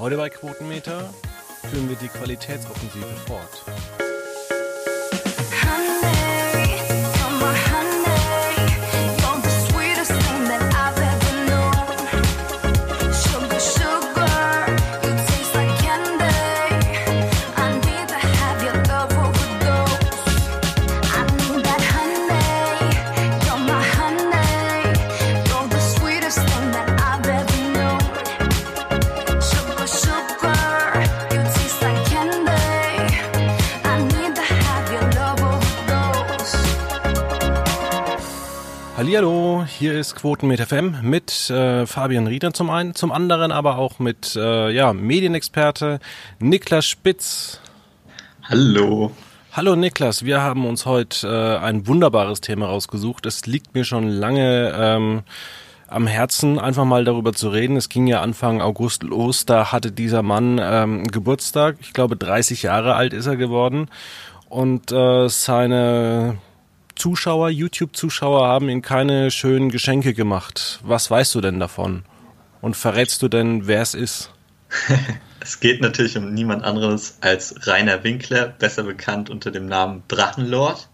Heute bei Quotenmeter führen wir die Qualitätsoffensive fort. Hallihallo, hier ist Quotenmeter FM mit äh, Fabian Rieder zum einen, zum anderen aber auch mit äh, ja, Medienexperte Niklas Spitz. Hallo. Hallo Niklas, wir haben uns heute äh, ein wunderbares Thema rausgesucht. Es liegt mir schon lange ähm, am Herzen, einfach mal darüber zu reden. Es ging ja Anfang August los, da hatte dieser Mann ähm, Geburtstag. Ich glaube, 30 Jahre alt ist er geworden. Und äh, seine Zuschauer, YouTube-Zuschauer haben ihm keine schönen Geschenke gemacht. Was weißt du denn davon? Und verrätst du denn, wer es ist? es geht natürlich um niemand anderes als Rainer Winkler, besser bekannt unter dem Namen Drachenlord.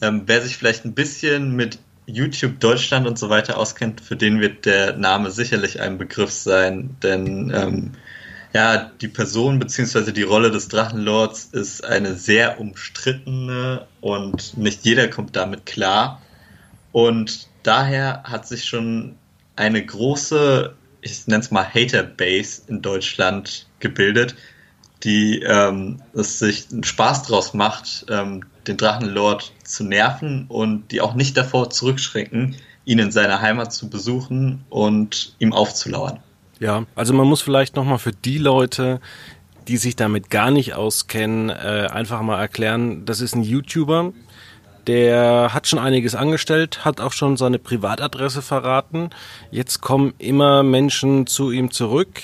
Ähm, wer sich vielleicht ein bisschen mit YouTube Deutschland und so weiter auskennt, für den wird der Name sicherlich ein Begriff sein, denn ähm, ja, die Person bzw. die Rolle des Drachenlords ist eine sehr umstrittene und nicht jeder kommt damit klar. Und daher hat sich schon eine große, ich nenne es mal Hater-Base in Deutschland gebildet, die ähm, es sich einen Spaß draus macht, ähm, den Drachenlord zu nerven und die auch nicht davor zurückschrecken, ihn in seiner Heimat zu besuchen und ihm aufzulauern. Ja, also man muss vielleicht nochmal für die Leute, die sich damit gar nicht auskennen, äh, einfach mal erklären, das ist ein YouTuber, der hat schon einiges angestellt, hat auch schon seine Privatadresse verraten. Jetzt kommen immer Menschen zu ihm zurück,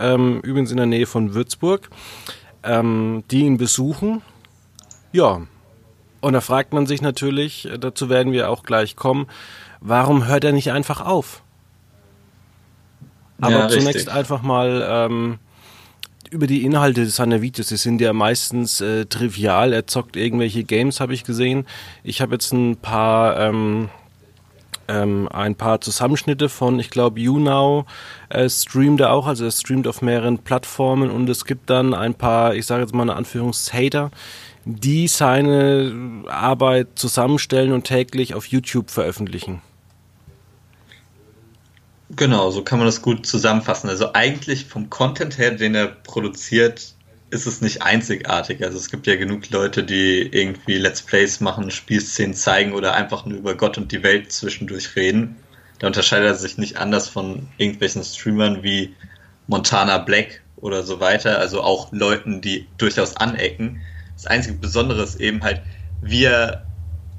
ähm, übrigens in der Nähe von Würzburg, ähm, die ihn besuchen. Ja, und da fragt man sich natürlich, dazu werden wir auch gleich kommen, warum hört er nicht einfach auf? Aber ja, zunächst einfach mal ähm, über die Inhalte seiner Videos. Die sind ja meistens äh, trivial. Er zockt irgendwelche Games, habe ich gesehen. Ich habe jetzt ein paar ähm, ähm, ein paar Zusammenschnitte von, ich glaube, YouNow äh, streamt er auch, also er streamt auf mehreren Plattformen und es gibt dann ein paar, ich sage jetzt mal eine Anführungshater, die seine Arbeit zusammenstellen und täglich auf YouTube veröffentlichen. Genau, so kann man das gut zusammenfassen. Also eigentlich vom Content her, den er produziert, ist es nicht einzigartig. Also es gibt ja genug Leute, die irgendwie Let's Plays machen, Spielszenen zeigen oder einfach nur über Gott und die Welt zwischendurch reden. Da unterscheidet er sich nicht anders von irgendwelchen Streamern wie Montana Black oder so weiter. Also auch Leuten, die durchaus anecken. Das einzige Besondere ist eben halt, wie er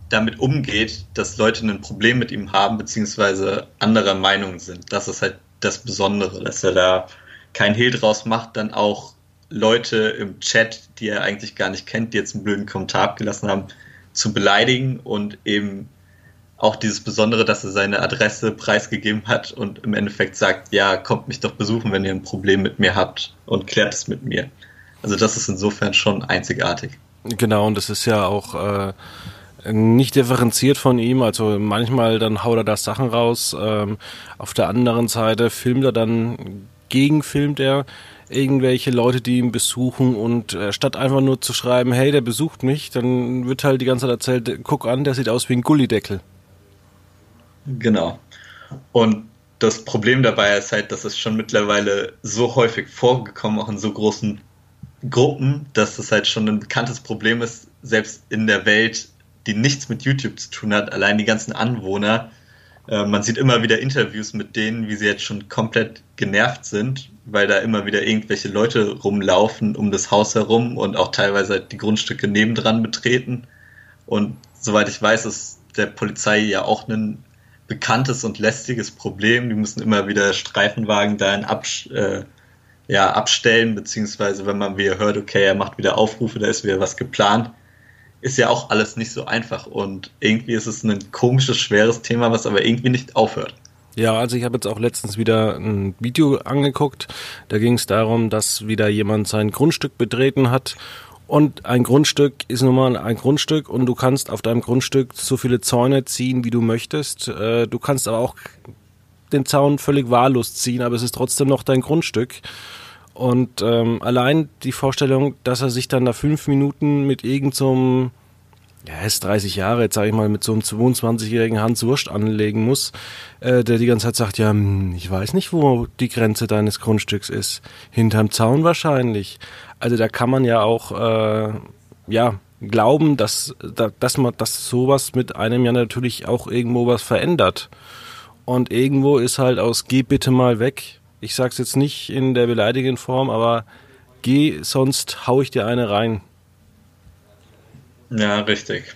damit umgeht, dass Leute ein Problem mit ihm haben, beziehungsweise anderer Meinung sind. Das ist halt das Besondere, dass er da kein Hehl draus macht, dann auch Leute im Chat, die er eigentlich gar nicht kennt, die jetzt einen blöden Kommentar abgelassen haben, zu beleidigen und eben auch dieses Besondere, dass er seine Adresse preisgegeben hat und im Endeffekt sagt, ja, kommt mich doch besuchen, wenn ihr ein Problem mit mir habt und klärt es mit mir. Also das ist insofern schon einzigartig. Genau, und das ist ja auch äh, nicht differenziert von ihm. Also manchmal dann haut er da Sachen raus. Ähm, auf der anderen Seite filmt er dann, gegenfilmt er irgendwelche Leute, die ihn besuchen und äh, statt einfach nur zu schreiben, hey, der besucht mich, dann wird halt die ganze Zeit erzählt, guck an, der sieht aus wie ein Gullideckel. Genau. Und das Problem dabei ist halt, dass es schon mittlerweile so häufig vorgekommen, auch in so großen Gruppen, dass es halt schon ein bekanntes Problem ist, selbst in der Welt die nichts mit YouTube zu tun hat, allein die ganzen Anwohner. Äh, man sieht immer wieder Interviews mit denen, wie sie jetzt schon komplett genervt sind, weil da immer wieder irgendwelche Leute rumlaufen um das Haus herum und auch teilweise die Grundstücke nebendran betreten. Und soweit ich weiß, ist der Polizei ja auch ein bekanntes und lästiges Problem. Die müssen immer wieder Streifenwagen dahin absch äh, ja, abstellen, beziehungsweise wenn man wieder hört, okay, er macht wieder Aufrufe, da ist wieder was geplant, ist ja auch alles nicht so einfach und irgendwie ist es ein komisches, schweres Thema, was aber irgendwie nicht aufhört. Ja, also ich habe jetzt auch letztens wieder ein Video angeguckt. Da ging es darum, dass wieder jemand sein Grundstück betreten hat. Und ein Grundstück ist nun mal ein Grundstück und du kannst auf deinem Grundstück so viele Zäune ziehen, wie du möchtest. Äh, du kannst aber auch den Zaun völlig wahllos ziehen, aber es ist trotzdem noch dein Grundstück. Und ähm, allein die Vorstellung, dass er sich dann da fünf Minuten mit irgendeinem, so ja, er ist 30 Jahre, jetzt sage ich mal, mit so einem 22-jährigen Hans Wurst anlegen muss, äh, der die ganze Zeit sagt, ja, hm, ich weiß nicht, wo die Grenze deines Grundstücks ist. Hinterm Zaun wahrscheinlich. Also da kann man ja auch, äh, ja, glauben, dass, dass man, dass sowas mit einem ja natürlich auch irgendwo was verändert. Und irgendwo ist halt aus geh bitte mal weg ich sag's jetzt nicht in der beleidigenden Form, aber geh, sonst hau ich dir eine rein. Ja, richtig.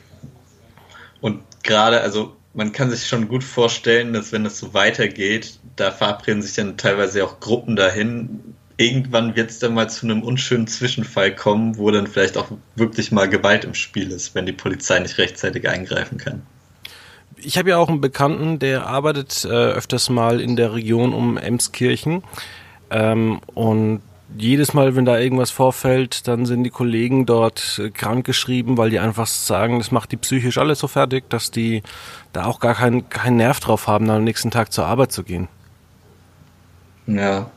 Und gerade, also man kann sich schon gut vorstellen, dass wenn es so weitergeht, da verabreden sich dann teilweise auch Gruppen dahin. Irgendwann wird es dann mal zu einem unschönen Zwischenfall kommen, wo dann vielleicht auch wirklich mal Gewalt im Spiel ist, wenn die Polizei nicht rechtzeitig eingreifen kann ich habe ja auch einen Bekannten, der arbeitet äh, öfters mal in der Region um Emskirchen. Ähm, und jedes Mal, wenn da irgendwas vorfällt, dann sind die Kollegen dort äh, krankgeschrieben, weil die einfach sagen, das macht die psychisch alles so fertig, dass die da auch gar keinen kein Nerv drauf haben, am nächsten Tag zur Arbeit zu gehen. Ja.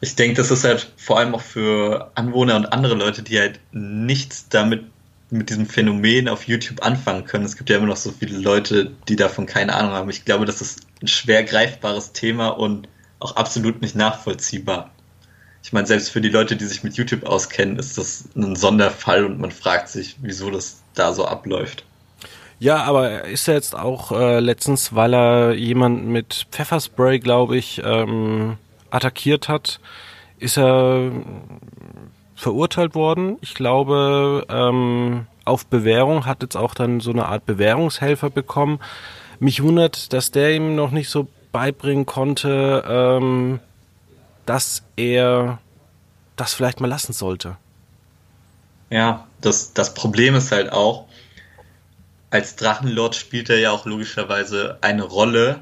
Ich denke, das ist halt vor allem auch für Anwohner und andere Leute, die halt nichts damit mit diesem Phänomen auf YouTube anfangen können. Es gibt ja immer noch so viele Leute, die davon keine Ahnung haben. Ich glaube, das ist ein schwer greifbares Thema und auch absolut nicht nachvollziehbar. Ich meine, selbst für die Leute, die sich mit YouTube auskennen, ist das ein Sonderfall und man fragt sich, wieso das da so abläuft. Ja, aber er ist ja jetzt auch äh, letztens, weil er jemanden mit Pfefferspray, glaube ich, ähm, attackiert hat, ist er verurteilt worden. Ich glaube, ähm, auf Bewährung, hat jetzt auch dann so eine Art Bewährungshelfer bekommen. Mich wundert, dass der ihm noch nicht so beibringen konnte, ähm, dass er das vielleicht mal lassen sollte. Ja, das, das Problem ist halt auch, als Drachenlord spielt er ja auch logischerweise eine Rolle,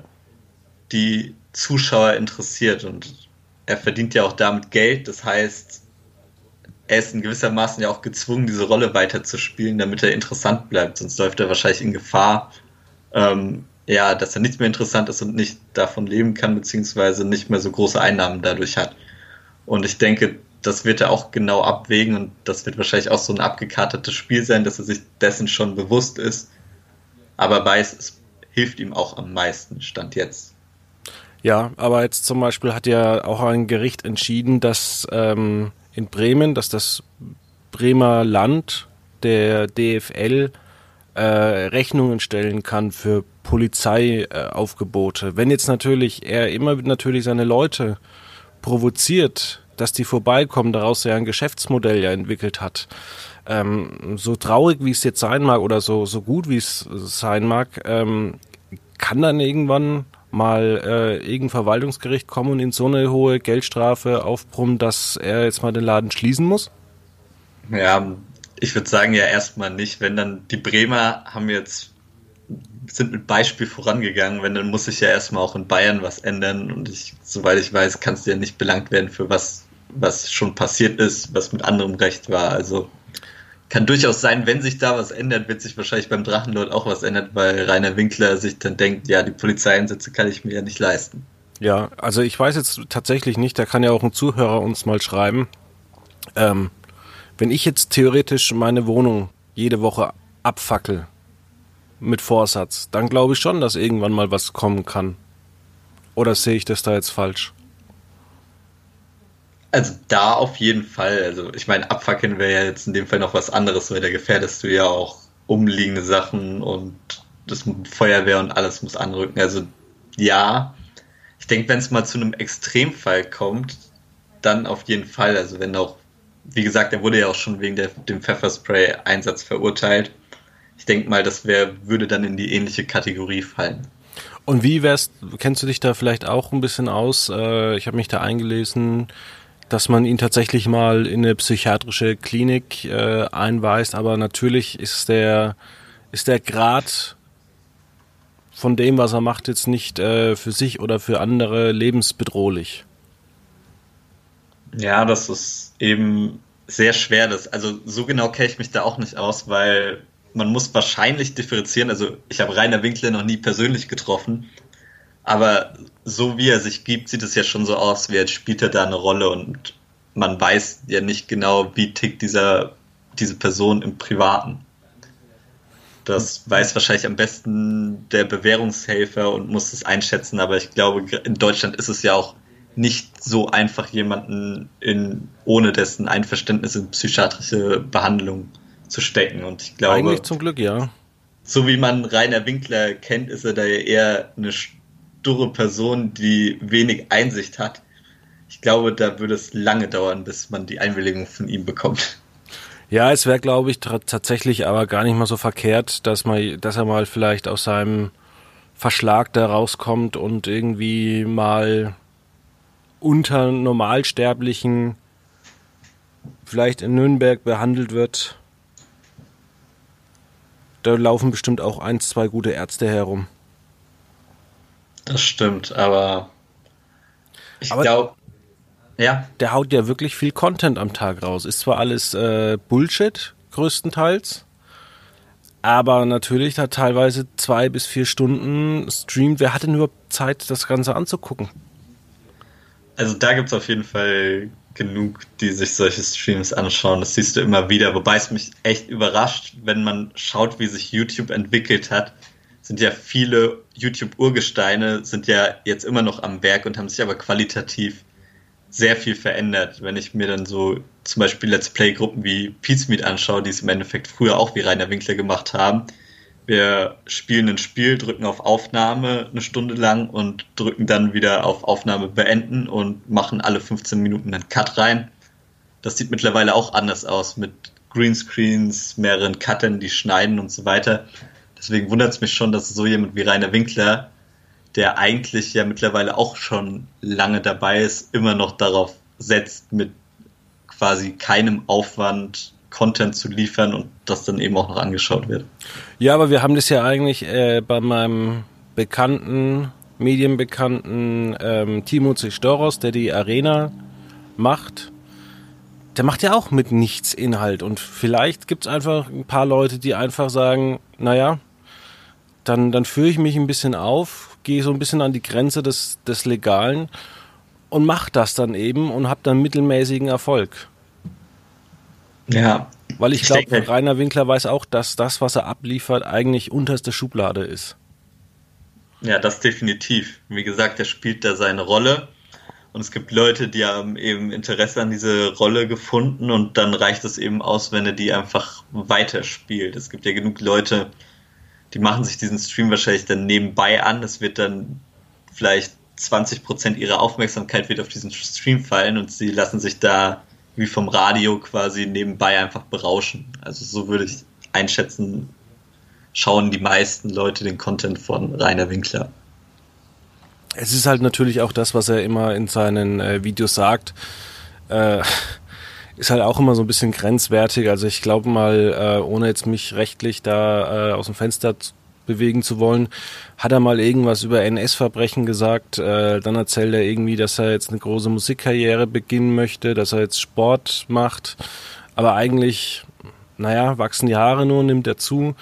die Zuschauer interessiert und er verdient ja auch damit Geld. Das heißt, er ist in gewissermaßen ja auch gezwungen, diese Rolle weiterzuspielen, damit er interessant bleibt. Sonst läuft er wahrscheinlich in Gefahr, ähm, ja, dass er nicht mehr interessant ist und nicht davon leben kann, beziehungsweise nicht mehr so große Einnahmen dadurch hat. Und ich denke, das wird er auch genau abwägen und das wird wahrscheinlich auch so ein abgekartetes Spiel sein, dass er sich dessen schon bewusst ist, aber weiß, es hilft ihm auch am meisten, Stand jetzt. Ja, aber jetzt zum Beispiel hat ja auch ein Gericht entschieden, dass ähm, in Bremen, dass das Bremer Land der DFL äh, Rechnungen stellen kann für Polizeiaufgebote. Äh, Wenn jetzt natürlich er immer natürlich seine Leute provoziert, dass die vorbeikommen, daraus ja ein Geschäftsmodell ja entwickelt hat. Ähm, so traurig wie es jetzt sein mag oder so, so gut wie es sein mag, ähm, kann dann irgendwann mal äh, irgendein Verwaltungsgericht kommen und in so eine hohe Geldstrafe aufbrummen, dass er jetzt mal den Laden schließen muss? Ja, ich würde sagen ja erstmal nicht. Wenn dann die Bremer haben jetzt sind mit Beispiel vorangegangen, wenn dann muss sich ja erstmal auch in Bayern was ändern und ich, soweit ich weiß, kannst du ja nicht belangt werden für was, was schon passiert ist, was mit anderem Recht war. Also kann durchaus sein, wenn sich da was ändert, wird sich wahrscheinlich beim Drachenlord auch was ändern, weil Rainer Winkler sich dann denkt, ja, die Polizeieinsätze kann ich mir ja nicht leisten. Ja, also ich weiß jetzt tatsächlich nicht, da kann ja auch ein Zuhörer uns mal schreiben. Ähm, wenn ich jetzt theoretisch meine Wohnung jede Woche abfackel mit Vorsatz, dann glaube ich schon, dass irgendwann mal was kommen kann. Oder sehe ich das da jetzt falsch? Also da auf jeden Fall. Also ich meine, abfackeln wäre ja jetzt in dem Fall noch was anderes, weil da gefährdest du ja auch umliegende Sachen und das Feuerwehr und alles muss anrücken. Also ja, ich denke, wenn es mal zu einem Extremfall kommt, dann auf jeden Fall. Also wenn auch, wie gesagt, er wurde ja auch schon wegen der, dem Pfefferspray-Einsatz verurteilt. Ich denke mal, das wär, würde dann in die ähnliche Kategorie fallen. Und wie wärst, kennst du dich da vielleicht auch ein bisschen aus? Äh, ich habe mich da eingelesen dass man ihn tatsächlich mal in eine psychiatrische Klinik äh, einweist, aber natürlich ist der ist der Grad von dem, was er macht, jetzt nicht äh, für sich oder für andere lebensbedrohlich. Ja, das ist eben sehr schwer. Das, also so genau kenne ich mich da auch nicht aus, weil man muss wahrscheinlich differenzieren. Also ich habe Rainer Winkler noch nie persönlich getroffen, aber so wie er sich gibt, sieht es ja schon so aus, wie jetzt spielt er da eine Rolle und man weiß ja nicht genau, wie tickt dieser, diese Person im Privaten. Das weiß wahrscheinlich am besten der Bewährungshelfer und muss es einschätzen, aber ich glaube, in Deutschland ist es ja auch nicht so einfach, jemanden in, ohne dessen Einverständnis in psychiatrische Behandlung zu stecken. Und ich glaube. Eigentlich zum Glück, ja. So wie man Rainer Winkler kennt, ist er da ja eher eine sturre Person, die wenig Einsicht hat. Ich glaube, da würde es lange dauern, bis man die Einwilligung von ihm bekommt. Ja, es wäre, glaube ich, tatsächlich aber gar nicht mal so verkehrt, dass, man, dass er mal vielleicht aus seinem Verschlag da rauskommt und irgendwie mal unter Normalsterblichen vielleicht in Nürnberg behandelt wird. Da laufen bestimmt auch ein, zwei gute Ärzte herum. Das stimmt, aber ich glaube, ja. Der haut ja wirklich viel Content am Tag raus. Ist zwar alles äh, Bullshit, größtenteils, aber natürlich da teilweise zwei bis vier Stunden streamt. Wer hat denn überhaupt Zeit, das Ganze anzugucken? Also da gibt es auf jeden Fall genug, die sich solche Streams anschauen. Das siehst du immer wieder. Wobei es mich echt überrascht, wenn man schaut, wie sich YouTube entwickelt hat. Sind ja viele YouTube-Urgesteine, sind ja jetzt immer noch am Werk und haben sich aber qualitativ sehr viel verändert. Wenn ich mir dann so zum Beispiel Let's Play-Gruppen wie Pizmeet anschaue, die es im Endeffekt früher auch wie Rainer Winkler gemacht haben, wir spielen ein Spiel, drücken auf Aufnahme eine Stunde lang und drücken dann wieder auf Aufnahme beenden und machen alle 15 Minuten einen Cut rein. Das sieht mittlerweile auch anders aus mit Greenscreens, mehreren Cuttern, die schneiden und so weiter. Deswegen wundert es mich schon, dass so jemand wie Rainer Winkler, der eigentlich ja mittlerweile auch schon lange dabei ist, immer noch darauf setzt, mit quasi keinem Aufwand Content zu liefern und das dann eben auch noch angeschaut wird. Ja, aber wir haben das ja eigentlich äh, bei meinem bekannten, medienbekannten ähm, Timo Zistoros, der die Arena macht. Der macht ja auch mit nichts Inhalt und vielleicht gibt es einfach ein paar Leute, die einfach sagen, naja, dann, dann führe ich mich ein bisschen auf, gehe so ein bisschen an die Grenze des, des Legalen und mache das dann eben und habe dann mittelmäßigen Erfolg. Ja. Weil ich, ich glaube, Rainer Winkler weiß auch, dass das, was er abliefert, eigentlich unterste Schublade ist. Ja, das definitiv. Wie gesagt, er spielt da seine Rolle. Und es gibt Leute, die haben eben Interesse an diese Rolle gefunden und dann reicht es eben aus, wenn er die einfach weiterspielt. Es gibt ja genug Leute, die machen sich diesen Stream wahrscheinlich dann nebenbei an. Es wird dann vielleicht 20 Prozent ihrer Aufmerksamkeit wird auf diesen Stream fallen und sie lassen sich da wie vom Radio quasi nebenbei einfach berauschen. Also so würde ich einschätzen, schauen die meisten Leute den Content von Rainer Winkler. Es ist halt natürlich auch das, was er immer in seinen äh, Videos sagt. Äh, ist halt auch immer so ein bisschen grenzwertig. Also ich glaube mal, äh, ohne jetzt mich rechtlich da äh, aus dem Fenster bewegen zu wollen, hat er mal irgendwas über NS-Verbrechen gesagt. Äh, dann erzählt er irgendwie, dass er jetzt eine große Musikkarriere beginnen möchte, dass er jetzt Sport macht. Aber eigentlich, naja, wachsen die Haare nur, nimmt er zu.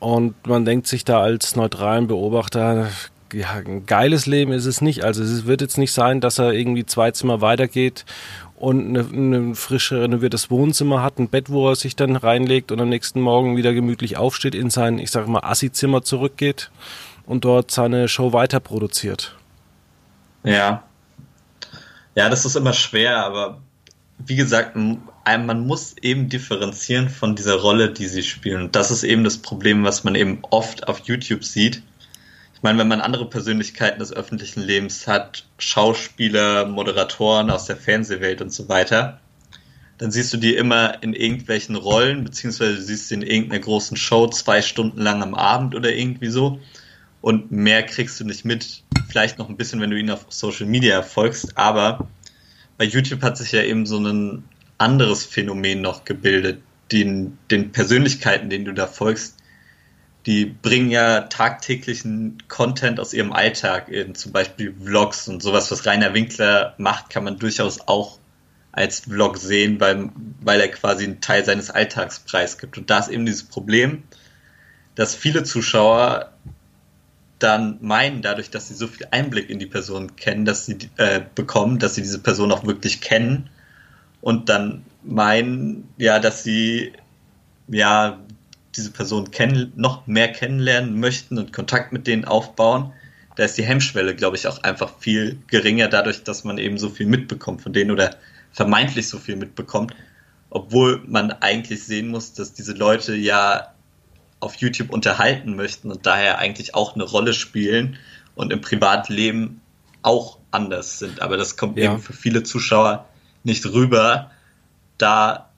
Und man denkt sich da als neutralen Beobachter, ja, ein geiles Leben ist es nicht. Also es wird jetzt nicht sein, dass er irgendwie zwei Zimmer weitergeht und eine, eine frische renoviertes Wohnzimmer hat, ein Bett, wo er sich dann reinlegt und am nächsten Morgen wieder gemütlich aufsteht, in sein, ich sag mal, Assi-Zimmer zurückgeht und dort seine Show weiter produziert. Ja. Ja, das ist immer schwer, aber wie gesagt, man muss eben differenzieren von dieser Rolle, die sie spielen. Und das ist eben das Problem, was man eben oft auf YouTube sieht meine, wenn man andere Persönlichkeiten des öffentlichen Lebens hat, Schauspieler, Moderatoren aus der Fernsehwelt und so weiter, dann siehst du die immer in irgendwelchen Rollen, beziehungsweise siehst sie in irgendeiner großen Show zwei Stunden lang am Abend oder irgendwie so. Und mehr kriegst du nicht mit. Vielleicht noch ein bisschen, wenn du ihn auf Social Media folgst, aber bei YouTube hat sich ja eben so ein anderes Phänomen noch gebildet. Den, den Persönlichkeiten, denen du da folgst, die bringen ja tagtäglichen Content aus ihrem Alltag in zum Beispiel Vlogs und sowas, was Rainer Winkler macht, kann man durchaus auch als Vlog sehen, weil, weil er quasi einen Teil seines Alltags preisgibt. Und da ist eben dieses Problem, dass viele Zuschauer dann meinen, dadurch, dass sie so viel Einblick in die Person kennen, dass sie äh, bekommen, dass sie diese Person auch wirklich kennen und dann meinen, ja, dass sie ja diese Person kennen, noch mehr kennenlernen möchten und Kontakt mit denen aufbauen, da ist die Hemmschwelle, glaube ich, auch einfach viel geringer, dadurch, dass man eben so viel mitbekommt von denen oder vermeintlich so viel mitbekommt, obwohl man eigentlich sehen muss, dass diese Leute ja auf YouTube unterhalten möchten und daher eigentlich auch eine Rolle spielen und im Privatleben auch anders sind. Aber das kommt ja. eben für viele Zuschauer nicht rüber, da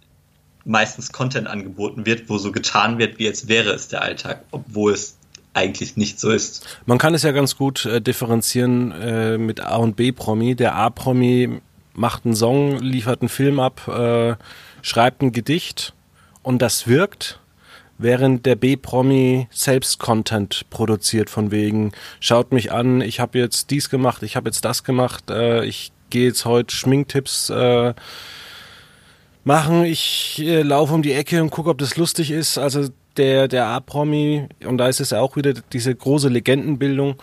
meistens Content angeboten wird, wo so getan wird, wie als wäre es der Alltag, obwohl es eigentlich nicht so ist. Man kann es ja ganz gut äh, differenzieren äh, mit A und B-Promi. Der A-Promi macht einen Song, liefert einen Film ab, äh, schreibt ein Gedicht und das wirkt, während der B-Promi selbst Content produziert von wegen, schaut mich an, ich habe jetzt dies gemacht, ich habe jetzt das gemacht, äh, ich gehe jetzt heute Schminktipps äh, machen. Ich äh, laufe um die Ecke und gucke, ob das lustig ist. Also der, der A-Promi, und da ist es ja auch wieder diese große Legendenbildung.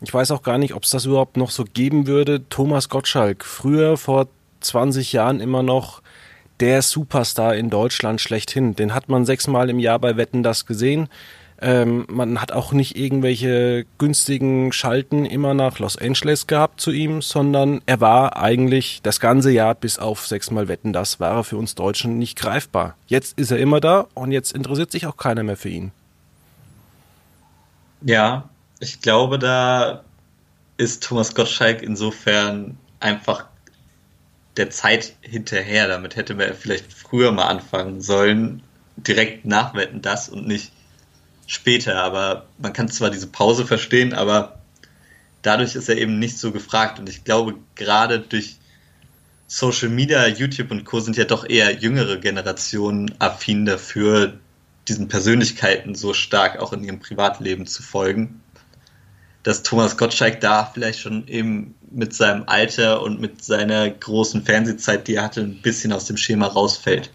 Ich weiß auch gar nicht, ob es das überhaupt noch so geben würde. Thomas Gottschalk, früher vor 20 Jahren immer noch der Superstar in Deutschland schlechthin. Den hat man sechsmal im Jahr bei Wetten das gesehen. Ähm, man hat auch nicht irgendwelche günstigen Schalten immer nach Los Angeles gehabt zu ihm, sondern er war eigentlich das ganze Jahr bis auf sechsmal Wetten, das war er für uns Deutschen nicht greifbar. Jetzt ist er immer da und jetzt interessiert sich auch keiner mehr für ihn. Ja, ich glaube, da ist Thomas Gottschalk insofern einfach der Zeit hinterher. Damit hätte man vielleicht früher mal anfangen sollen, direkt nachwetten das und nicht später. Aber man kann zwar diese Pause verstehen, aber dadurch ist er eben nicht so gefragt. Und ich glaube, gerade durch Social Media, YouTube und Co. sind ja doch eher jüngere Generationen affin dafür, diesen Persönlichkeiten so stark auch in ihrem Privatleben zu folgen. Dass Thomas Gottschalk da vielleicht schon eben mit seinem Alter und mit seiner großen Fernsehzeit, die er hatte, ein bisschen aus dem Schema rausfällt.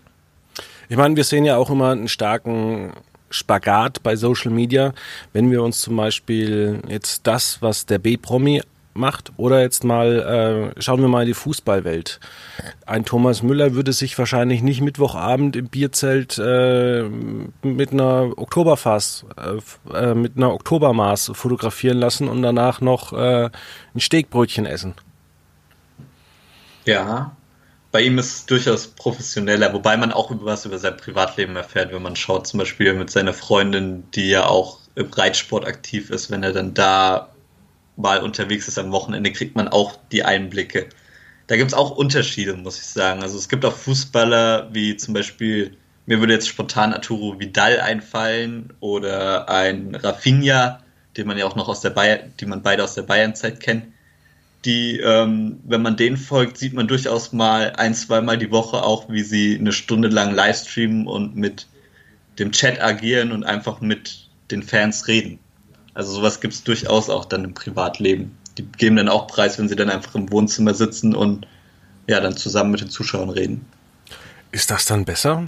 Ich meine, wir sehen ja auch immer einen starken Spagat bei Social Media, wenn wir uns zum Beispiel jetzt das, was der B-Promi macht, oder jetzt mal, äh, schauen wir mal in die Fußballwelt. Ein Thomas Müller würde sich wahrscheinlich nicht Mittwochabend im Bierzelt äh, mit einer Oktoberfass, äh, äh mit einer Oktobermaß fotografieren lassen und danach noch äh, ein Steakbrötchen essen. Ja, bei ihm ist es durchaus professioneller, wobei man auch über was über sein Privatleben erfährt, wenn man schaut, zum Beispiel mit seiner Freundin, die ja auch im Reitsport aktiv ist, wenn er dann da mal unterwegs ist am Wochenende, kriegt man auch die Einblicke. Da gibt es auch Unterschiede, muss ich sagen. Also es gibt auch Fußballer wie zum Beispiel, mir würde jetzt spontan Arturo Vidal einfallen oder ein Rafinha, den man ja auch noch aus der Bayern, die man beide aus der Bayernzeit kennt die, ähm, wenn man denen folgt, sieht man durchaus mal ein, zweimal die Woche auch, wie sie eine Stunde lang livestreamen und mit dem Chat agieren und einfach mit den Fans reden. Also sowas gibt es durchaus auch dann im Privatleben. Die geben dann auch Preis, wenn sie dann einfach im Wohnzimmer sitzen und ja, dann zusammen mit den Zuschauern reden. Ist das dann besser?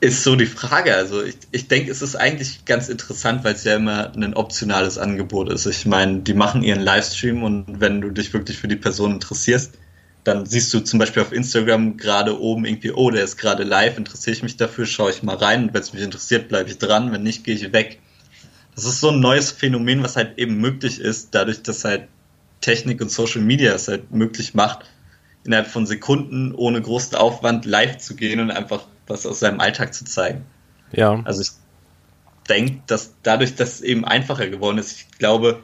Ist so die Frage. Also ich, ich denke, es ist eigentlich ganz interessant, weil es ja immer ein optionales Angebot ist. Ich meine, die machen ihren Livestream und wenn du dich wirklich für die Person interessierst, dann siehst du zum Beispiel auf Instagram gerade oben irgendwie, oh, der ist gerade live, interessiere ich mich dafür, schaue ich mal rein und wenn es mich interessiert, bleibe ich dran, wenn nicht, gehe ich weg. Das ist so ein neues Phänomen, was halt eben möglich ist, dadurch, dass halt Technik und Social Media es halt möglich macht, innerhalb von Sekunden ohne großen Aufwand live zu gehen und einfach was aus seinem Alltag zu zeigen. Ja. Also ich denke, dass dadurch, dass es eben einfacher geworden ist, ich glaube,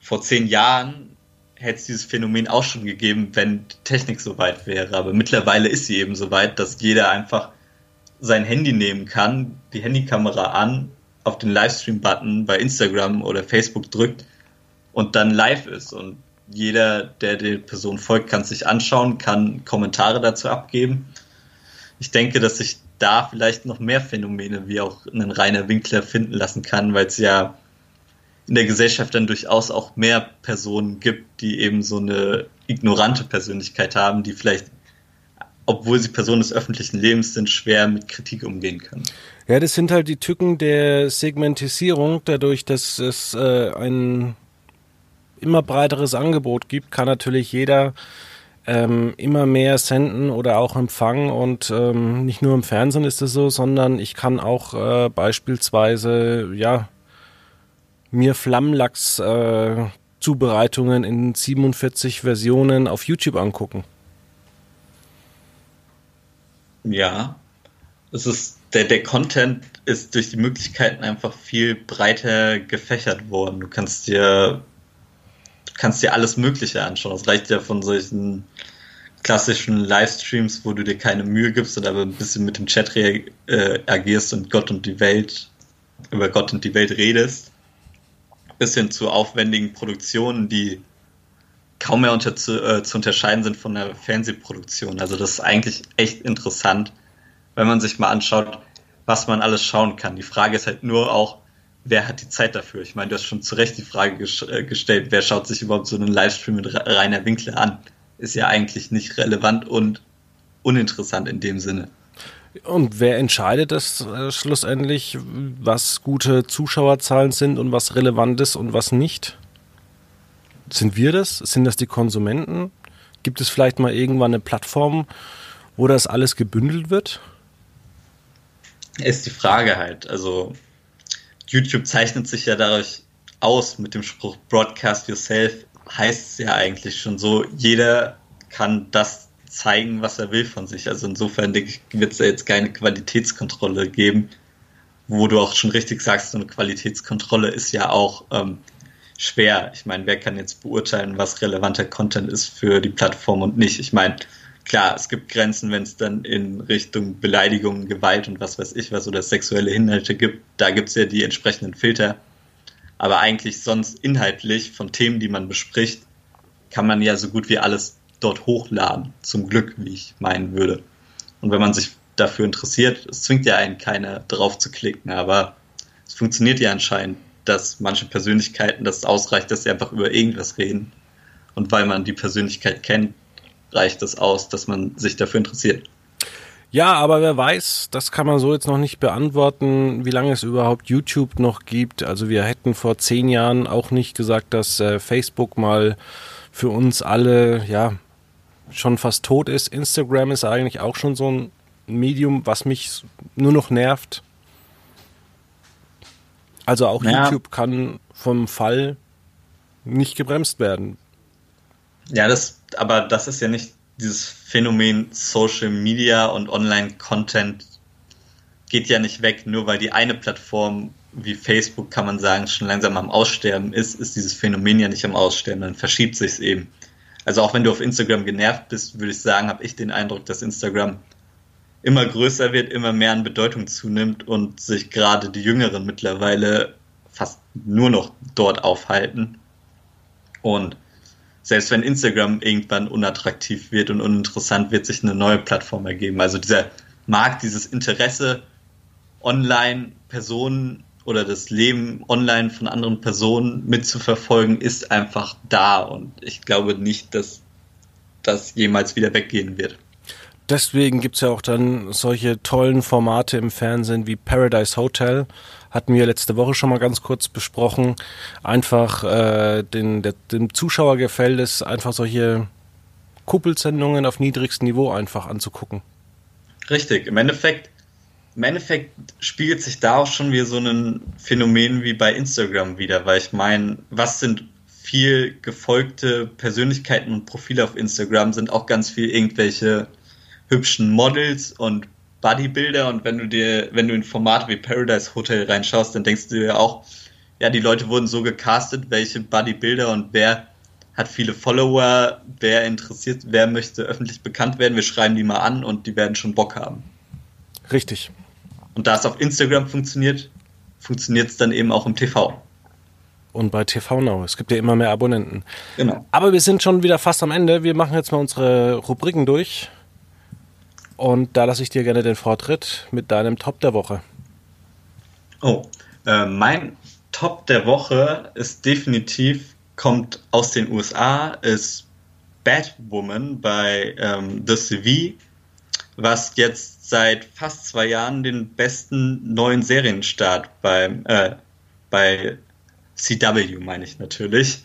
vor zehn Jahren hätte es dieses Phänomen auch schon gegeben, wenn Technik so weit wäre. Aber mittlerweile ist sie eben so weit, dass jeder einfach sein Handy nehmen kann, die Handykamera an, auf den Livestream-Button bei Instagram oder Facebook drückt und dann live ist. Und jeder, der der Person folgt, kann sich anschauen, kann Kommentare dazu abgeben ich denke, dass sich da vielleicht noch mehr Phänomene wie auch einen Rainer Winkler finden lassen kann, weil es ja in der Gesellschaft dann durchaus auch mehr Personen gibt, die eben so eine ignorante Persönlichkeit haben, die vielleicht, obwohl sie Personen des öffentlichen Lebens sind, schwer mit Kritik umgehen können. Ja, das sind halt die Tücken der Segmentisierung, dadurch, dass es äh, ein immer breiteres Angebot gibt, kann natürlich jeder ähm, immer mehr senden oder auch empfangen und ähm, nicht nur im Fernsehen ist es so, sondern ich kann auch äh, beispielsweise ja mir Flammlachs äh, Zubereitungen in 47 Versionen auf YouTube angucken. Ja, es ist der, der Content ist durch die Möglichkeiten einfach viel breiter gefächert worden. Du kannst dir kannst dir alles Mögliche anschauen. Das reicht ja von solchen klassischen Livestreams, wo du dir keine Mühe gibst und aber ein bisschen mit dem Chat reagierst äh, und Gott und die Welt über Gott und die Welt redest, bis hin zu aufwendigen Produktionen, die kaum mehr unter, zu, äh, zu unterscheiden sind von der Fernsehproduktion. Also das ist eigentlich echt interessant, wenn man sich mal anschaut, was man alles schauen kann. Die Frage ist halt nur auch, wer hat die Zeit dafür? Ich meine, du hast schon zu Recht die Frage ges äh, gestellt, wer schaut sich überhaupt so einen Livestream mit Rainer Winkler an? Ist ja eigentlich nicht relevant und uninteressant in dem Sinne. Und wer entscheidet das äh, schlussendlich, was gute Zuschauerzahlen sind und was relevant ist und was nicht? Sind wir das? Sind das die Konsumenten? Gibt es vielleicht mal irgendwann eine Plattform, wo das alles gebündelt wird? Ist die Frage halt. Also YouTube zeichnet sich ja dadurch aus mit dem Spruch Broadcast Yourself, heißt es ja eigentlich schon so, jeder kann das zeigen, was er will von sich. Also insofern wird es ja jetzt keine Qualitätskontrolle geben, wo du auch schon richtig sagst, so eine Qualitätskontrolle ist ja auch ähm, schwer. Ich meine, wer kann jetzt beurteilen, was relevanter Content ist für die Plattform und nicht? Ich meine, klar, es gibt Grenzen, wenn es dann in Richtung Beleidigung, Gewalt und was weiß ich was oder sexuelle Inhalte gibt. Da gibt es ja die entsprechenden Filter. Aber eigentlich sonst inhaltlich von Themen, die man bespricht, kann man ja so gut wie alles dort hochladen. Zum Glück, wie ich meinen würde. Und wenn man sich dafür interessiert, es zwingt ja einen keiner drauf zu klicken, aber es funktioniert ja anscheinend, dass manche Persönlichkeiten das ausreicht, dass sie einfach über irgendwas reden. Und weil man die Persönlichkeit kennt, reicht es aus, dass man sich dafür interessiert. Ja, aber wer weiß, das kann man so jetzt noch nicht beantworten, wie lange es überhaupt YouTube noch gibt. Also wir hätten vor zehn Jahren auch nicht gesagt, dass äh, Facebook mal für uns alle, ja, schon fast tot ist. Instagram ist eigentlich auch schon so ein Medium, was mich nur noch nervt. Also auch ja. YouTube kann vom Fall nicht gebremst werden. Ja, das, aber das ist ja nicht dieses Phänomen Social Media und Online-Content geht ja nicht weg, nur weil die eine Plattform wie Facebook, kann man sagen, schon langsam am Aussterben ist, ist dieses Phänomen ja nicht am Aussterben, dann verschiebt sich es eben. Also auch wenn du auf Instagram genervt bist, würde ich sagen, habe ich den Eindruck, dass Instagram immer größer wird, immer mehr an Bedeutung zunimmt und sich gerade die Jüngeren mittlerweile fast nur noch dort aufhalten. Und selbst wenn Instagram irgendwann unattraktiv wird und uninteressant, wird sich eine neue Plattform ergeben. Also dieser Markt, dieses Interesse, online Personen oder das Leben online von anderen Personen mitzuverfolgen, ist einfach da. Und ich glaube nicht, dass das jemals wieder weggehen wird. Deswegen gibt es ja auch dann solche tollen Formate im Fernsehen wie Paradise Hotel, hatten wir letzte Woche schon mal ganz kurz besprochen. Einfach äh, den, der, dem Zuschauer gefällt es, einfach solche Kuppelsendungen auf niedrigstem Niveau einfach anzugucken. Richtig, im Endeffekt, im Endeffekt spiegelt sich da auch schon wieder so ein Phänomen wie bei Instagram wieder, weil ich meine, was sind viel gefolgte Persönlichkeiten und Profile auf Instagram, sind auch ganz viel irgendwelche hübschen Models und Bodybuilder und wenn du dir, wenn du in Formate wie Paradise Hotel reinschaust, dann denkst du dir auch, ja, die Leute wurden so gecastet, welche Bodybuilder und wer hat viele Follower, wer interessiert, wer möchte öffentlich bekannt werden, wir schreiben die mal an und die werden schon Bock haben. Richtig. Und da es auf Instagram funktioniert, funktioniert es dann eben auch im TV. Und bei TV Now. Es gibt ja immer mehr Abonnenten. Genau. Aber wir sind schon wieder fast am Ende. Wir machen jetzt mal unsere Rubriken durch. Und da lasse ich dir gerne den Vortritt mit deinem Top der Woche. Oh, äh, mein Top der Woche ist definitiv, kommt aus den USA, ist Batwoman bei ähm, The CV, was jetzt seit fast zwei Jahren den besten neuen Serienstart beim, äh, bei CW, meine ich natürlich,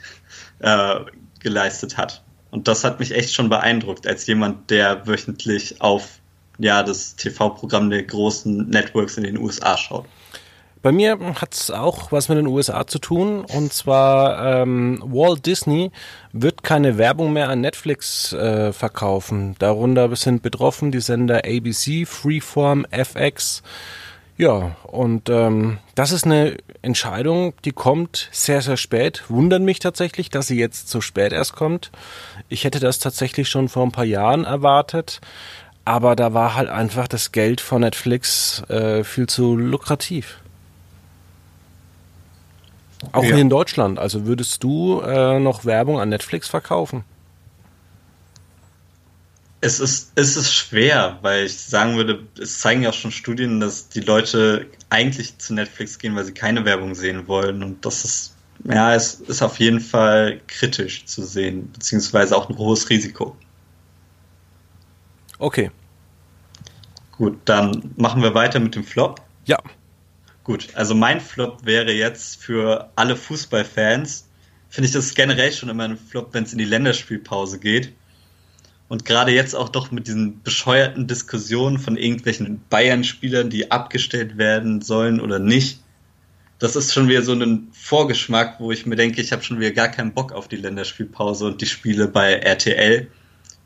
äh, geleistet hat. Und das hat mich echt schon beeindruckt, als jemand, der wöchentlich auf ja, das TV-Programm der großen Networks in den USA schaut. Bei mir hat es auch was mit den USA zu tun. Und zwar ähm, Walt Disney wird keine Werbung mehr an Netflix äh, verkaufen. Darunter sind betroffen die Sender ABC, Freeform, FX. Ja, und ähm, das ist eine Entscheidung, die kommt sehr, sehr spät. Wundert mich tatsächlich, dass sie jetzt so spät erst kommt. Ich hätte das tatsächlich schon vor ein paar Jahren erwartet. Aber da war halt einfach das Geld von Netflix äh, viel zu lukrativ. Auch ja. hier in Deutschland. Also würdest du äh, noch Werbung an Netflix verkaufen? Es ist, es ist schwer, weil ich sagen würde, es zeigen ja auch schon Studien, dass die Leute eigentlich zu Netflix gehen, weil sie keine Werbung sehen wollen. Und das ist, ja, es ist auf jeden Fall kritisch zu sehen, beziehungsweise auch ein hohes Risiko. Okay. Gut, dann machen wir weiter mit dem Flop. Ja. Gut, also mein Flop wäre jetzt für alle Fußballfans, finde ich das generell schon immer ein Flop, wenn es in die Länderspielpause geht. Und gerade jetzt auch doch mit diesen bescheuerten Diskussionen von irgendwelchen Bayern-Spielern, die abgestellt werden sollen oder nicht. Das ist schon wieder so ein Vorgeschmack, wo ich mir denke, ich habe schon wieder gar keinen Bock auf die Länderspielpause und die Spiele bei RTL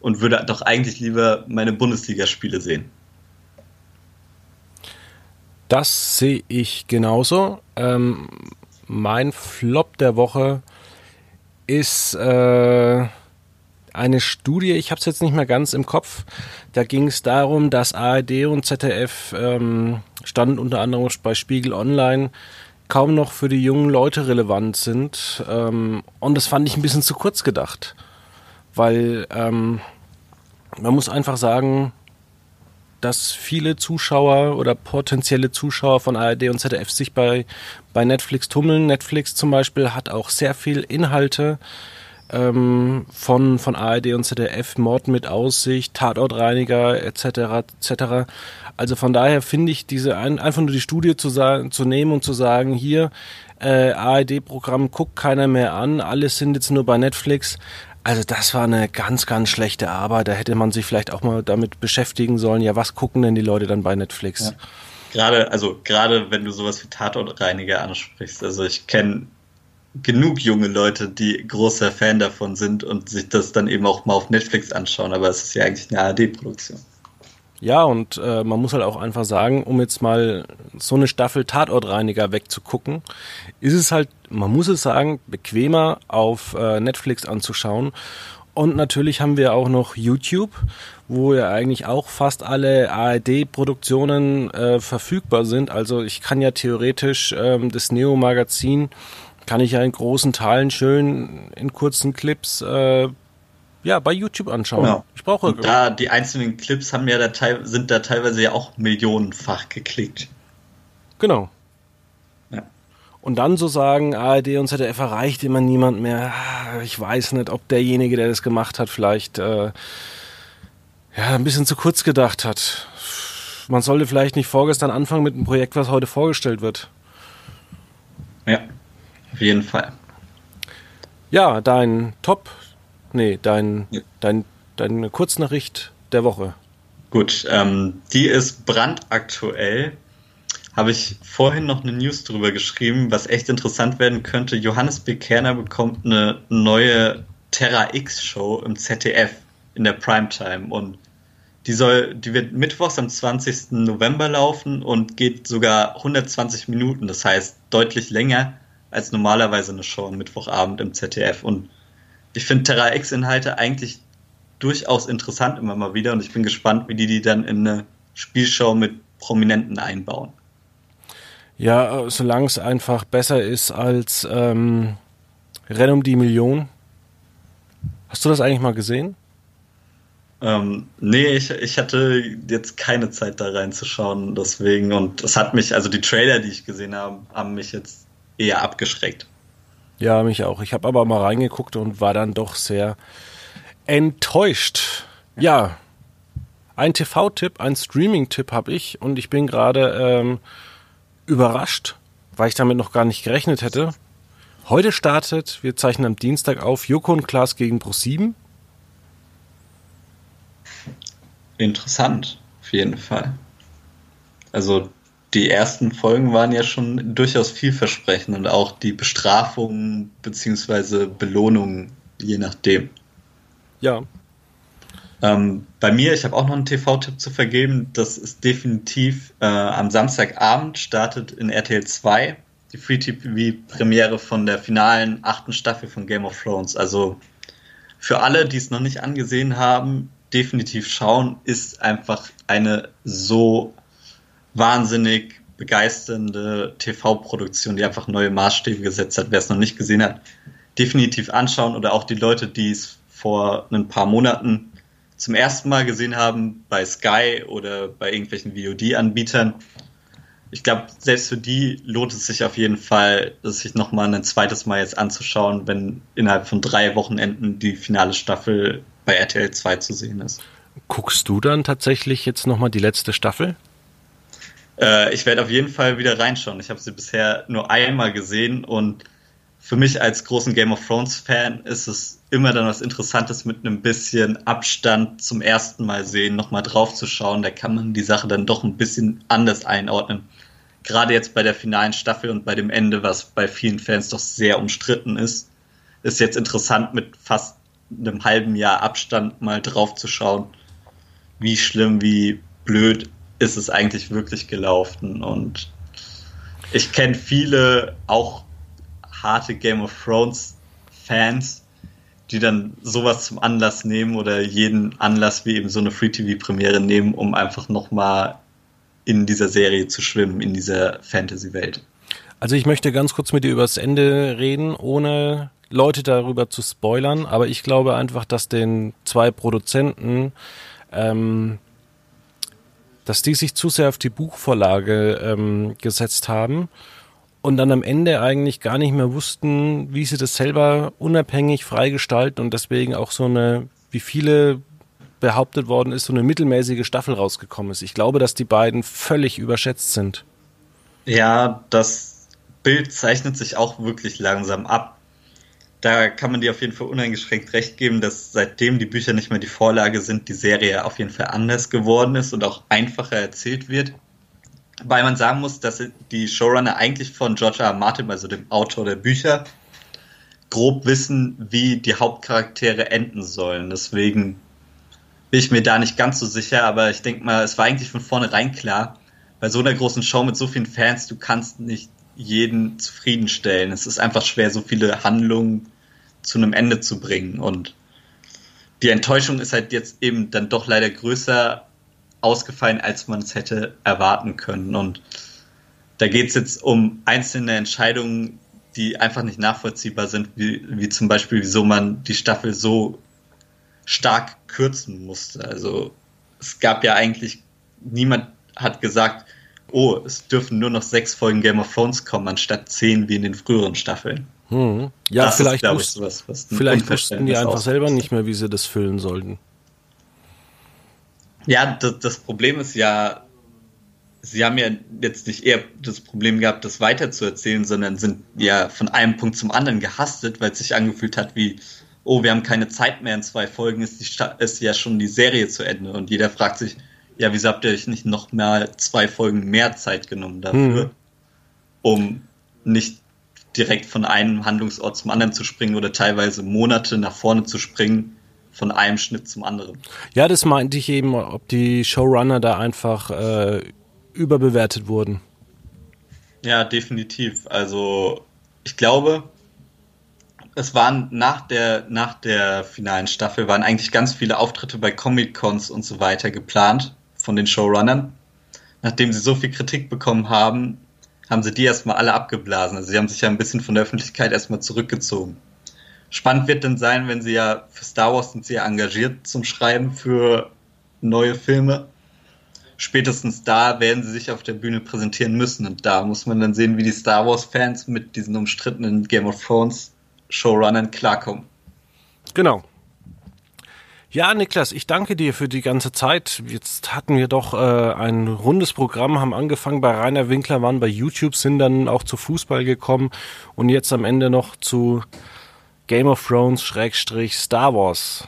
und würde doch eigentlich lieber meine Bundesligaspiele sehen. Das sehe ich genauso. Ähm, mein Flop der Woche ist äh, eine Studie, ich habe es jetzt nicht mehr ganz im Kopf. Da ging es darum, dass ARD und ZDF ähm, stand unter anderem bei Spiegel Online kaum noch für die jungen Leute relevant sind. Ähm, und das fand ich ein bisschen zu kurz gedacht. Weil ähm, man muss einfach sagen, dass viele Zuschauer oder potenzielle Zuschauer von ARD und ZDF sich bei, bei Netflix tummeln. Netflix zum Beispiel hat auch sehr viel Inhalte ähm, von, von ARD und ZDF, Mord mit Aussicht, Tatortreiniger etc. etc. Also von daher finde ich diese ein, einfach nur die Studie zu, sagen, zu nehmen und zu sagen, hier äh, ARD-Programm guckt keiner mehr an, alles sind jetzt nur bei Netflix. Also das war eine ganz, ganz schlechte Arbeit. Da hätte man sich vielleicht auch mal damit beschäftigen sollen. Ja, was gucken denn die Leute dann bei Netflix? Ja. Gerade, also gerade wenn du sowas wie Tatortreiniger ansprichst. Also ich kenne genug junge Leute, die großer Fan davon sind und sich das dann eben auch mal auf Netflix anschauen. Aber es ist ja eigentlich eine ARD-Produktion. Ja, und äh, man muss halt auch einfach sagen, um jetzt mal so eine Staffel Tatortreiniger wegzugucken, ist es halt, man muss es sagen, bequemer auf äh, Netflix anzuschauen. Und natürlich haben wir auch noch YouTube, wo ja eigentlich auch fast alle ARD-Produktionen äh, verfügbar sind. Also ich kann ja theoretisch ähm, das Neo-Magazin, kann ich ja in großen Teilen schön in kurzen Clips äh, ja, bei YouTube anschauen. Genau. Ich brauche da die einzelnen Clips haben ja da sind da teilweise ja auch millionenfach geklickt. Genau. Ja. Und dann so sagen, ARD und ZDF erreicht immer niemand mehr. Ich weiß nicht, ob derjenige, der das gemacht hat, vielleicht äh, ja ein bisschen zu kurz gedacht hat. Man sollte vielleicht nicht vorgestern anfangen mit einem Projekt, was heute vorgestellt wird. Ja, auf jeden Fall. Ja, dein Top Nee, dein, ja. dein, deine Kurznachricht der Woche. Gut, ähm, die ist brandaktuell. Habe ich vorhin noch eine News drüber geschrieben, was echt interessant werden könnte. Johannes B. Kerner bekommt eine neue Terra X Show im ZDF in der Primetime und die soll, die wird mittwochs am 20. November laufen und geht sogar 120 Minuten. Das heißt deutlich länger als normalerweise eine Show am Mittwochabend im ZDF und ich finde Terra X-Inhalte eigentlich durchaus interessant immer mal wieder und ich bin gespannt, wie die die dann in eine Spielshow mit Prominenten einbauen. Ja, solange es einfach besser ist als ähm, Renn um die Million. Hast du das eigentlich mal gesehen? Ähm, nee, ich, ich hatte jetzt keine Zeit da reinzuschauen, deswegen. Und es hat mich, also die Trailer, die ich gesehen habe, haben mich jetzt eher abgeschreckt. Ja, mich auch. Ich habe aber mal reingeguckt und war dann doch sehr enttäuscht. Ja, ein TV-Tipp, ein Streaming-Tipp habe ich und ich bin gerade ähm, überrascht, weil ich damit noch gar nicht gerechnet hätte. Heute startet, wir zeichnen am Dienstag auf, Joko und Klaas gegen Pro7. Interessant, auf jeden Fall. Also die ersten Folgen waren ja schon durchaus vielversprechend und auch die Bestrafungen bzw. Belohnungen, je nachdem. Ja. Ähm, bei mir, ich habe auch noch einen TV-Tipp zu vergeben. Das ist definitiv äh, am Samstagabend startet in RTL 2 die Free-TV-Premiere von der finalen achten Staffel von Game of Thrones. Also für alle, die es noch nicht angesehen haben, definitiv schauen, ist einfach eine so wahnsinnig begeisternde TV-Produktion, die einfach neue Maßstäbe gesetzt hat. Wer es noch nicht gesehen hat, definitiv anschauen oder auch die Leute, die es vor ein paar Monaten zum ersten Mal gesehen haben bei Sky oder bei irgendwelchen VOD-Anbietern. Ich glaube, selbst für die lohnt es sich auf jeden Fall, sich nochmal ein zweites Mal jetzt anzuschauen, wenn innerhalb von drei Wochenenden die finale Staffel bei RTL 2 zu sehen ist. Guckst du dann tatsächlich jetzt nochmal die letzte Staffel? Äh, ich werde auf jeden Fall wieder reinschauen. Ich habe sie bisher nur einmal gesehen und für mich als großen Game of Thrones Fan ist es immer dann was Interessantes mit einem bisschen Abstand zum ersten Mal sehen, nochmal drauf zu schauen. Da kann man die Sache dann doch ein bisschen anders einordnen. Gerade jetzt bei der finalen Staffel und bei dem Ende, was bei vielen Fans doch sehr umstritten ist, ist jetzt interessant mit fast einem halben Jahr Abstand mal drauf zu schauen, wie schlimm, wie blöd ist es eigentlich wirklich gelaufen. Und ich kenne viele auch harte Game of Thrones Fans, die dann sowas zum Anlass nehmen oder jeden Anlass wie eben so eine Free-TV-Premiere nehmen, um einfach nochmal in dieser Serie zu schwimmen, in dieser Fantasy-Welt. Also ich möchte ganz kurz mit dir über das Ende reden, ohne Leute darüber zu spoilern, aber ich glaube einfach, dass den zwei Produzenten ähm, dass die sich zu sehr auf die Buchvorlage ähm, gesetzt haben und dann am Ende eigentlich gar nicht mehr wussten, wie sie das selber unabhängig freigestalten und deswegen auch so eine, wie viele behauptet worden ist, so eine mittelmäßige Staffel rausgekommen ist. Ich glaube, dass die beiden völlig überschätzt sind. Ja, das Bild zeichnet sich auch wirklich langsam ab da kann man dir auf jeden Fall uneingeschränkt recht geben, dass seitdem die Bücher nicht mehr die Vorlage sind, die Serie auf jeden Fall anders geworden ist und auch einfacher erzählt wird. Weil man sagen muss, dass die Showrunner eigentlich von George R. R. Martin, also dem Autor der Bücher, grob wissen, wie die Hauptcharaktere enden sollen. Deswegen bin ich mir da nicht ganz so sicher, aber ich denke mal, es war eigentlich von vornherein klar, bei so einer großen Show mit so vielen Fans, du kannst nicht jeden zufriedenstellen. Es ist einfach schwer, so viele Handlungen zu einem Ende zu bringen. Und die Enttäuschung ist halt jetzt eben dann doch leider größer ausgefallen, als man es hätte erwarten können. Und da geht es jetzt um einzelne Entscheidungen, die einfach nicht nachvollziehbar sind, wie, wie zum Beispiel, wieso man die Staffel so stark kürzen musste. Also es gab ja eigentlich, niemand hat gesagt, oh, es dürfen nur noch sechs Folgen Game of Thrones kommen, anstatt zehn wie in den früheren Staffeln. Hm. Ja, das vielleicht, ist, wussten, was, was vielleicht wussten die einfach selber nicht mehr, wie sie das füllen sollten. Ja, das, das, Problem ist ja, sie haben ja jetzt nicht eher das Problem gehabt, das weiterzuerzählen, sondern sind ja von einem Punkt zum anderen gehastet, weil es sich angefühlt hat wie, oh, wir haben keine Zeit mehr in zwei Folgen, ist, die, ist ja schon die Serie zu Ende. Und jeder fragt sich, ja, wieso habt ihr euch nicht noch mal zwei Folgen mehr Zeit genommen dafür, hm. um nicht direkt von einem Handlungsort zum anderen zu springen oder teilweise Monate nach vorne zu springen, von einem Schnitt zum anderen. Ja, das meinte ich eben, ob die Showrunner da einfach äh, überbewertet wurden. Ja, definitiv. Also ich glaube, es waren nach der, nach der finalen Staffel waren eigentlich ganz viele Auftritte bei Comic-Cons und so weiter geplant von den Showrunnern. Nachdem sie so viel Kritik bekommen haben, haben sie die erstmal alle abgeblasen. Also sie haben sich ja ein bisschen von der Öffentlichkeit erstmal zurückgezogen. Spannend wird dann sein, wenn sie ja für Star Wars sind sie ja engagiert zum Schreiben für neue Filme. Spätestens da werden sie sich auf der Bühne präsentieren müssen. Und da muss man dann sehen, wie die Star Wars-Fans mit diesen umstrittenen Game of Thrones Showrunnern klarkommen. Genau. Ja, Niklas, ich danke dir für die ganze Zeit. Jetzt hatten wir doch äh, ein rundes Programm, haben angefangen bei Rainer Winkler, waren bei YouTube, sind dann auch zu Fußball gekommen und jetzt am Ende noch zu Game of Thrones Schrägstrich Star Wars.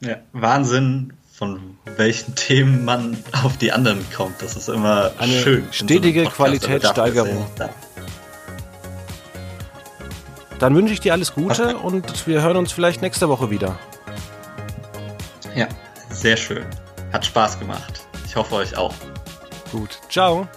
Ja, Wahnsinn, von welchen Themen man auf die anderen kommt. Das ist immer Eine schön. stetige so Qualitätssteigerung. Dann wünsche ich dir alles Gute und wir hören uns vielleicht nächste Woche wieder. Ja, sehr schön. Hat Spaß gemacht. Ich hoffe euch auch. Gut. Ciao.